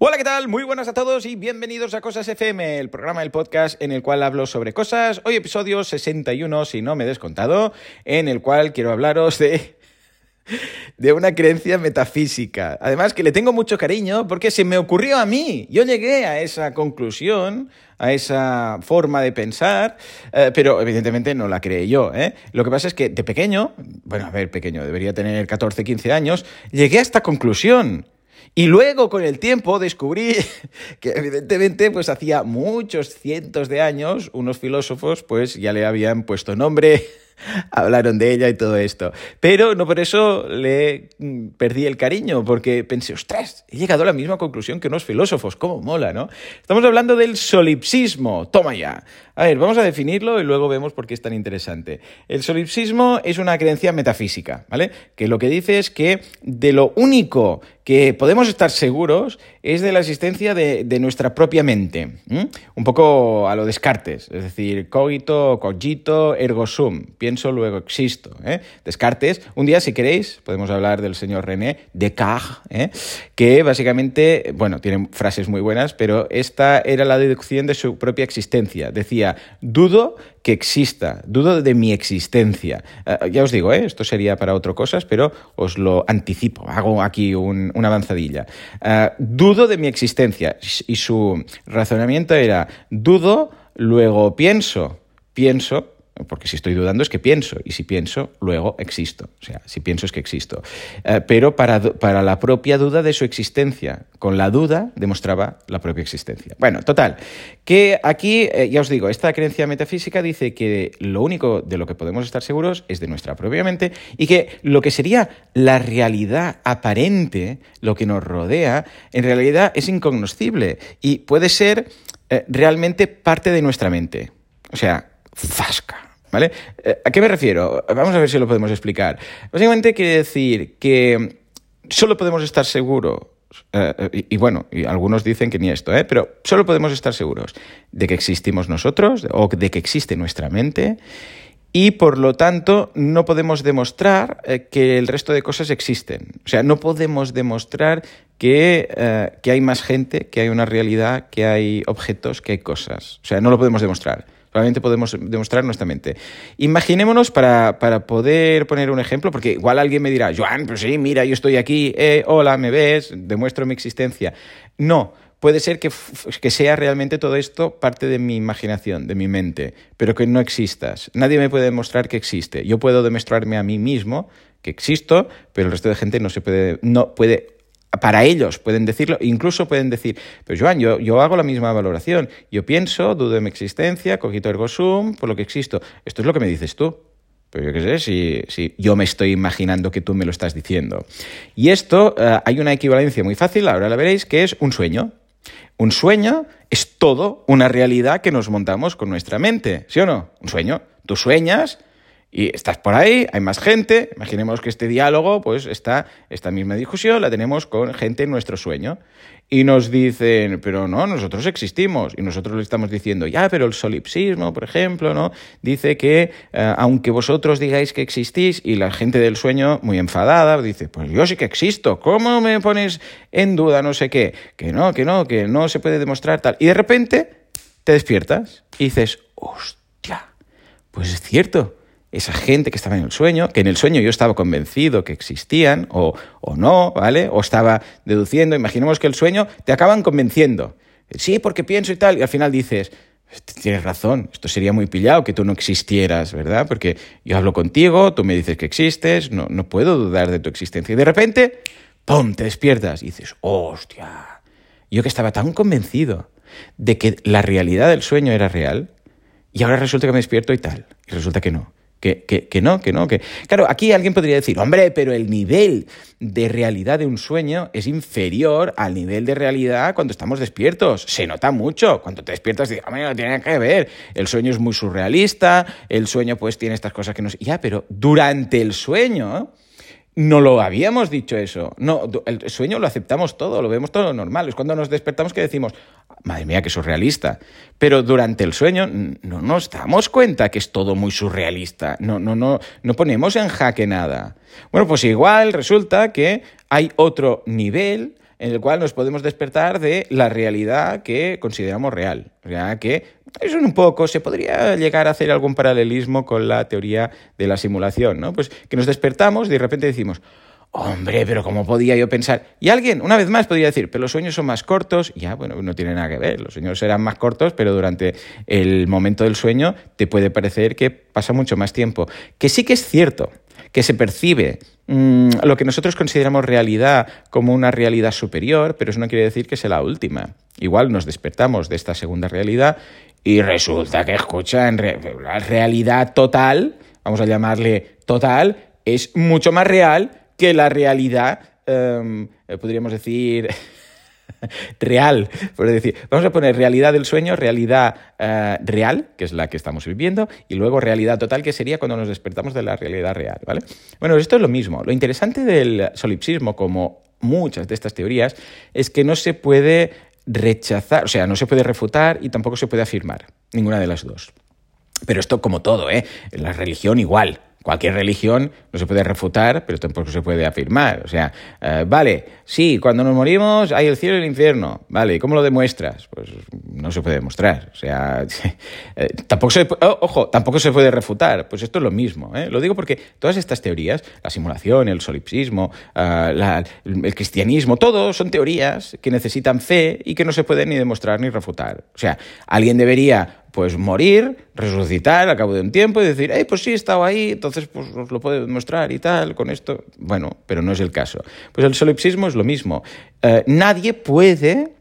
Hola, ¿qué tal? Muy buenas a todos y bienvenidos a Cosas FM, el programa del podcast en el cual hablo sobre cosas. Hoy episodio 61, si no me he descontado, en el cual quiero hablaros de de una creencia metafísica. Además que le tengo mucho cariño porque se me ocurrió a mí. Yo llegué a esa conclusión, a esa forma de pensar, eh, pero evidentemente no la creé yo. ¿eh? Lo que pasa es que de pequeño, bueno, a ver, pequeño, debería tener 14, 15 años, llegué a esta conclusión. Y luego con el tiempo descubrí que evidentemente pues hacía muchos cientos de años unos filósofos pues ya le habían puesto nombre hablaron de ella y todo esto. Pero no por eso le mm, perdí el cariño, porque pensé, ostras, he llegado a la misma conclusión que unos filósofos, cómo mola, ¿no? Estamos hablando del solipsismo, toma ya. A ver, vamos a definirlo y luego vemos por qué es tan interesante. El solipsismo es una creencia metafísica, ¿vale? Que lo que dice es que de lo único que podemos estar seguros es de la existencia de, nuestra propia mente. Un poco a lo Descartes, es decir, cogito, cogito, ergo sum. Pienso, luego existo. ¿eh? Descartes, un día si queréis, podemos hablar del señor René Descartes, ¿eh? que básicamente, bueno, tiene frases muy buenas, pero esta era la deducción de su propia existencia. Decía, dudo que exista, dudo de mi existencia. Eh, ya os digo, esto sería para otras cosas, pero os lo anticipo, hago aquí una avanzadilla. Dudo de mi existencia y su razonamiento era, dudo, luego pienso, pienso, porque si estoy dudando es que pienso, y si pienso, luego existo. O sea, si pienso es que existo. Eh, pero para, para, la propia duda de su existencia. Con la duda demostraba la propia existencia. Bueno, total. Que aquí, eh, ya os digo, esta creencia metafísica dice que lo único de lo que podemos estar seguros es de nuestra propia mente y que lo que sería la realidad aparente, lo que nos rodea, en realidad es incognoscible y puede ser eh, realmente parte de nuestra mente. O sea, fasca. Eh, ¿A qué me refiero? Vamos a ver si lo podemos explicar. Básicamente quiere decir que solo podemos estar seguros, eh, y, bueno, algunos dicen que ni esto, ¿eh? pero solo podemos estar seguros de que existimos nosotros o de que existe nuestra mente y por lo tanto no podemos demostrar eh, que el resto de cosas existen. O sea, no podemos demostrar que, que hay más gente, que hay una realidad, que hay objetos, que hay cosas. O sea, no lo podemos demostrar. Probablemente podemos demostrar nuestra mente. Imaginémonos para, poder poner un ejemplo, porque igual alguien me dirá, Joan, pues sí, mira, yo estoy aquí, eh, hola, me ves, demuestro mi existencia. No, puede ser que, que, sea realmente todo esto parte de mi imaginación, de mi mente, pero que no existas. Nadie me puede demostrar que existe. Yo puedo demostrarme a mí mismo que existo, pero el resto de gente no se puede, no puede para ellos pueden decirlo, incluso pueden decir, pero Joan, yo, yo hago la misma valoración, yo pienso, dudo de mi existencia, cogito ergo sum, por lo que existo. Esto es lo que me dices tú. Pero yo qué sé, si, si, yo me estoy imaginando que tú me lo estás diciendo. Y esto, eh, hay una equivalencia muy fácil, ahora la veréis, que es un sueño. Un sueño es todo una realidad que nos montamos con nuestra mente, ¿sí o no? Un sueño. Tú sueñas y estás por ahí, hay más gente, imaginemos que este diálogo, pues está, esta misma discusión la tenemos con gente en nuestro sueño. Y nos dicen, pero no, nosotros existimos. Y nosotros le estamos diciendo, ya, pero el solipsismo, por ejemplo, ¿no? Dice que eh, aunque vosotros digáis que existís, y la gente del sueño, muy enfadada, dice, pues yo sí que existo, ¿cómo me pones en duda no sé qué? Que no, que no, que no se puede demostrar tal. Y de repente te despiertas y dices, hostia, pues es cierto esa gente que estaba en el sueño, que en el sueño yo estaba convencido que existían, o, o no, ¿vale? O estaba deduciendo, imaginemos que el sueño te acaban convenciendo. Sí, porque pienso y tal, y al final dices, tienes razón, esto sería muy pillado que tú no existieras, ¿verdad? Porque yo hablo contigo, tú me dices que existes, no, no puedo dudar de tu existencia. Y de repente, ¡pum!, te despiertas y dices, hostia, yo que estaba tan convencido de que la realidad del sueño era real, y ahora resulta que me despierto y tal, y resulta que no. Que, que, no, que no, que... Claro, aquí alguien podría decir, hombre, pero el nivel de realidad de un sueño es inferior al nivel de realidad cuando estamos despiertos. Se nota mucho. Cuando te despiertas, dices, hombre, no tiene que ver. El sueño es muy surrealista, el sueño pues tiene estas cosas que no... Ya, pero durante el sueño no lo habíamos dicho eso. No, el sueño lo aceptamos todo, lo vemos todo normal. Es cuando nos despertamos que decimos, madre mía, que surrealista. Pero durante el sueño no nos damos cuenta que es todo muy surrealista. No, no, no, no ponemos en jaque nada. Bueno, pues igual resulta que hay otro nivel en el cual nos podemos despertar de la realidad que consideramos real. Ya que eso un poco se podría llegar a hacer algún paralelismo con la teoría de la simulación, ¿no? Pues que nos despertamos y de repente decimos, Hombre, pero ¿cómo podía yo pensar? Y alguien, una vez más, podría decir, pero los sueños son más cortos. Ya, bueno, no tiene nada que ver. Los sueños serán más cortos, pero durante el momento del sueño te puede parecer que pasa mucho más tiempo. Que sí que es cierto que se percibe mm, lo que nosotros consideramos realidad como una realidad superior, pero eso no quiere decir que sea la última. Igual nos despertamos de esta segunda realidad y resulta que, escucha, en la realidad total, vamos a llamarle total, es mucho más real que la realidad, em, eh, podríamos decir, real, por decir, vamos a poner realidad del sueño, realidad eh, real, que es la que estamos viviendo, y luego realidad total, que sería cuando nos despertamos de la realidad real, ¿vale? Bueno, esto es lo mismo. Lo interesante del solipsismo, como muchas de estas teorías, es que no se puede rechazar, o sea, no se puede refutar y tampoco se puede afirmar, ninguna de las dos. Pero esto como todo, ¿eh? La religión igual. Cualquier religión no se puede refutar, pero tampoco se puede afirmar. O sea, eh, vale, sí, cuando nos morimos hay el cielo y el infierno. Vale, ¿y cómo lo demuestras? Pues no se puede demostrar. O sea, eh, tampoco se, ojo, tampoco se puede refutar. Pues esto es lo mismo. ¿eh? Lo digo porque todas estas teorías, la simulación, el solipsismo, el cristianismo, todo son teorías que necesitan fe y que no se pueden ni demostrar ni refutar. O sea, alguien debería pues morir, resucitar al cabo de un tiempo y decir, hey, pues sí, he estado ahí, entonces pues os lo puedo demostrar y tal, con esto. Bueno, pero no es el caso. Pues el solipsismo es lo mismo. Eh, nadie puede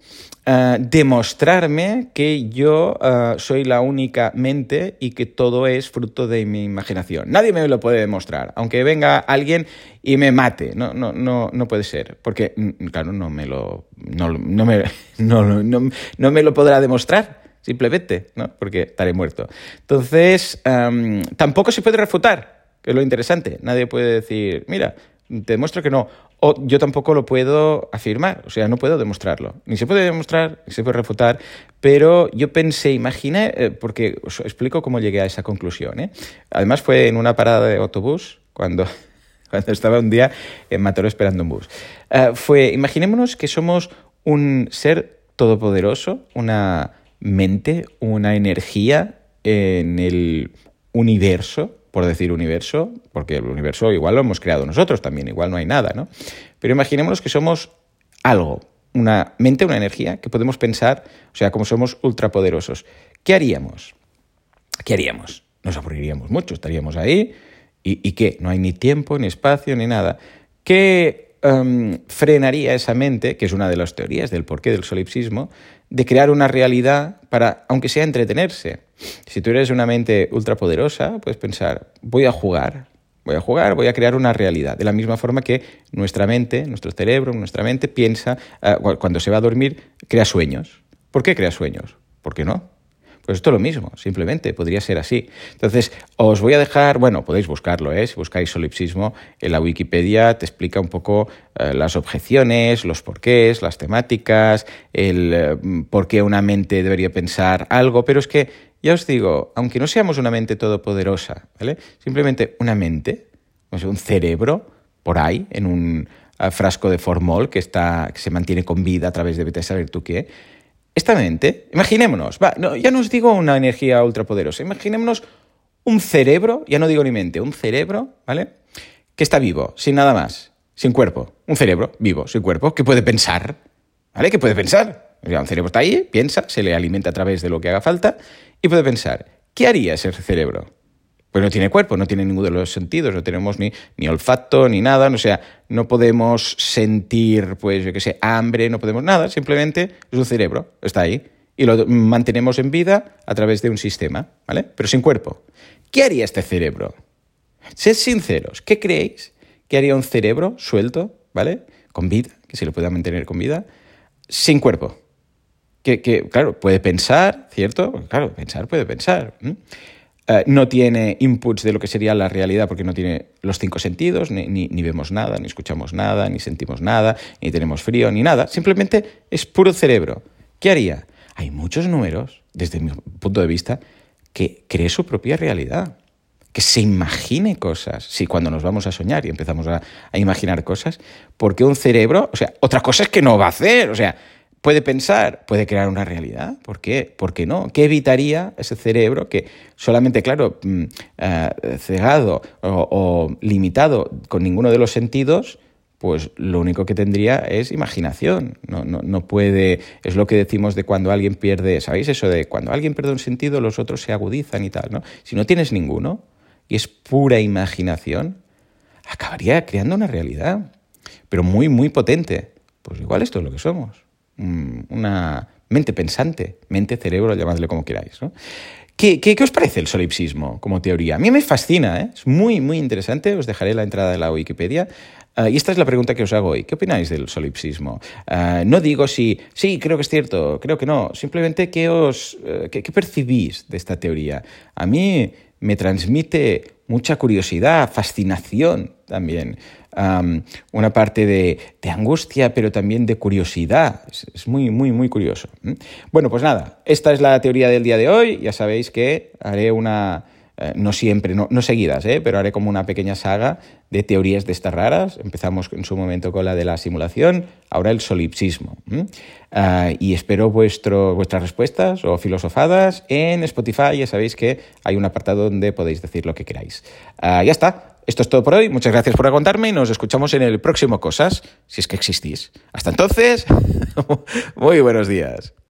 eh, demostrarme que yo eh, soy la única mente y que todo es fruto de mi imaginación. Nadie me lo puede demostrar, aunque venga alguien y me mate. No, no, no, no puede ser, porque, mm, claro, no me lo, no, no me, no, no, no me lo podrá demostrar simplemente, ¿no? Porque estaré muerto. Entonces, tampoco se puede refutar, que es lo interesante. Nadie puede decir, mira, te demuestro que no. Yo tampoco lo puedo afirmar, o sea, no puedo demostrarlo. Ni se puede demostrar, ni se puede refutar, pero yo pensé, imaginé, eh, porque os explico cómo llegué a esa conclusión. ¿eh? Además fue en una parada de autobús, cuando, cuando estaba un día en Mataró esperando un bus. Eh, fue, imaginémonos que somos un ser todopoderoso, una mente, una energía en el universo, por decir universo, porque el universo igual lo hemos creado nosotros también, igual no hay nada, ¿no? Pero imaginémonos que somos algo, una mente, una energía que podemos pensar, o sea, como somos ultrapoderosos. ¿Qué haríamos? ¿Qué haríamos? Nos aburriríamos mucho, estaríamos ahí y, y ¿qué? No hay ni tiempo, ni espacio, ni nada. ¿Qué Em, frenaría esa mente, que es una de las teorías del porqué del solipsismo, de crear una realidad para, aunque sea entretenerse. Si tú eres una mente ultrapoderosa, puedes pensar, voy a jugar, voy a jugar, voy a crear una realidad. De la misma forma que nuestra mente, nuestro cerebro, nuestra mente piensa, eh, cuando se va a dormir, crea sueños. ¿Por qué crea sueños? ¿Por qué no? Pues esto es lo mismo, simplemente, podría ser así. Entonces, os voy a dejar, bueno, podéis buscarlo, ¿eh? si buscáis solipsismo, en la Wikipedia te explica un poco eh, las objeciones, los porqués, las temáticas, el eh, por qué una mente debería pensar algo, pero es que, ya os digo, aunque no seamos una mente todopoderosa, ¿vale? Simplemente una mente, un cerebro, por ahí, en un eh, frasco de formol que, está, que se mantiene con vida a través de vete a saber tú qué, esta mente, imaginémonos, va, ya no os digo una energía ultrapoderosa, imaginémonos un cerebro, ya no digo ni mente, un cerebro, ¿vale? Que está vivo, sin nada más, sin cuerpo. Un cerebro vivo, sin cuerpo, que puede pensar, ¿vale? Que puede pensar. un cerebro está ahí, piensa, se le alimenta a través de lo que haga falta y puede pensar. ¿Qué haría ese cerebro? Pues no tiene cuerpo, no tiene ninguno de los sentidos, no tenemos ni, ni olfato ni nada, o sea, no podemos sentir, pues, yo qué sé, hambre, no podemos nada, simplemente es un cerebro, está ahí, y lo mantenemos en vida a través de un sistema, ¿vale? Pero sin cuerpo. ¿Qué haría este cerebro? Sed sinceros, ¿qué creéis que haría un cerebro suelto, ¿vale? Con vida, que se lo pueda mantener con vida, sin cuerpo? Que, que claro, puede pensar, ¿cierto? Claro, pensar puede pensar. No tiene inputs de lo que sería la realidad porque no tiene los cinco sentidos, ni, ni, vemos nada, ni escuchamos nada, ni sentimos nada, ni tenemos frío, ni nada. Simplemente es puro cerebro. ¿Qué haría? Hay muchos números, desde mi punto de vista, que cree su propia realidad. que se imagine cosas. Sí, cuando nos vamos a soñar y empezamos a, a imaginar cosas, porque un cerebro, o sea, otra cosa es que no va a hacer, o sea, puede pensar, puede crear una realidad. ¿Por qué? ¿Por qué no? ¿Qué evitaría ese cerebro que solamente, claro, mm, eh, cegado o, limitado con ninguno de los sentidos, pues lo único que tendría es imaginación. No, no, no, puede. Es lo que decimos de cuando alguien pierde. ¿Sabéis eso de cuando alguien pierde un sentido, los otros se agudizan y tal? ¿no? Si no tienes ninguno y es pura imaginación, acabaría creando una realidad. Pero muy, muy potente. Pues igual esto es lo que somos. Mm, una mente pensante, mente, cerebro, llamadle como queráis. ¿no? ¿Qué, qué, os parece el solipsismo como teoría? A mí me fascina, ¿eh? es muy, muy interesante. Os dejaré la entrada de la Wikipedia. Uh, y esta es la pregunta que os hago hoy. ¿Qué opináis del solipsismo? Uh, no digo si sí, creo que es cierto, creo que no. Simplemente, ¿qué, os, uh, qué, qué percibís de esta teoría? A mí me transmite mucha curiosidad, fascinación también una parte de, angustia, pero también de curiosidad. Es, muy, muy, muy curioso. Bueno, pues nada, esta es la teoría del día de hoy. Ya sabéis que haré una... Eh, no siempre, no, seguidas, ¿eh? pero haré como una pequeña saga de teorías de estas raras. Empezamos en su momento con la de la simulación, ahora el solipsismo. Ah, y espero vuestro, vuestras respuestas o filosofadas en Spotify. Ya sabéis que hay un apartado donde podéis decir lo que queráis. Ah, ya está. Esto es todo por hoy. Muchas gracias por aguantarme y nos escuchamos en el próximo Cosas, si es que existís. Hasta entonces, muy buenos días.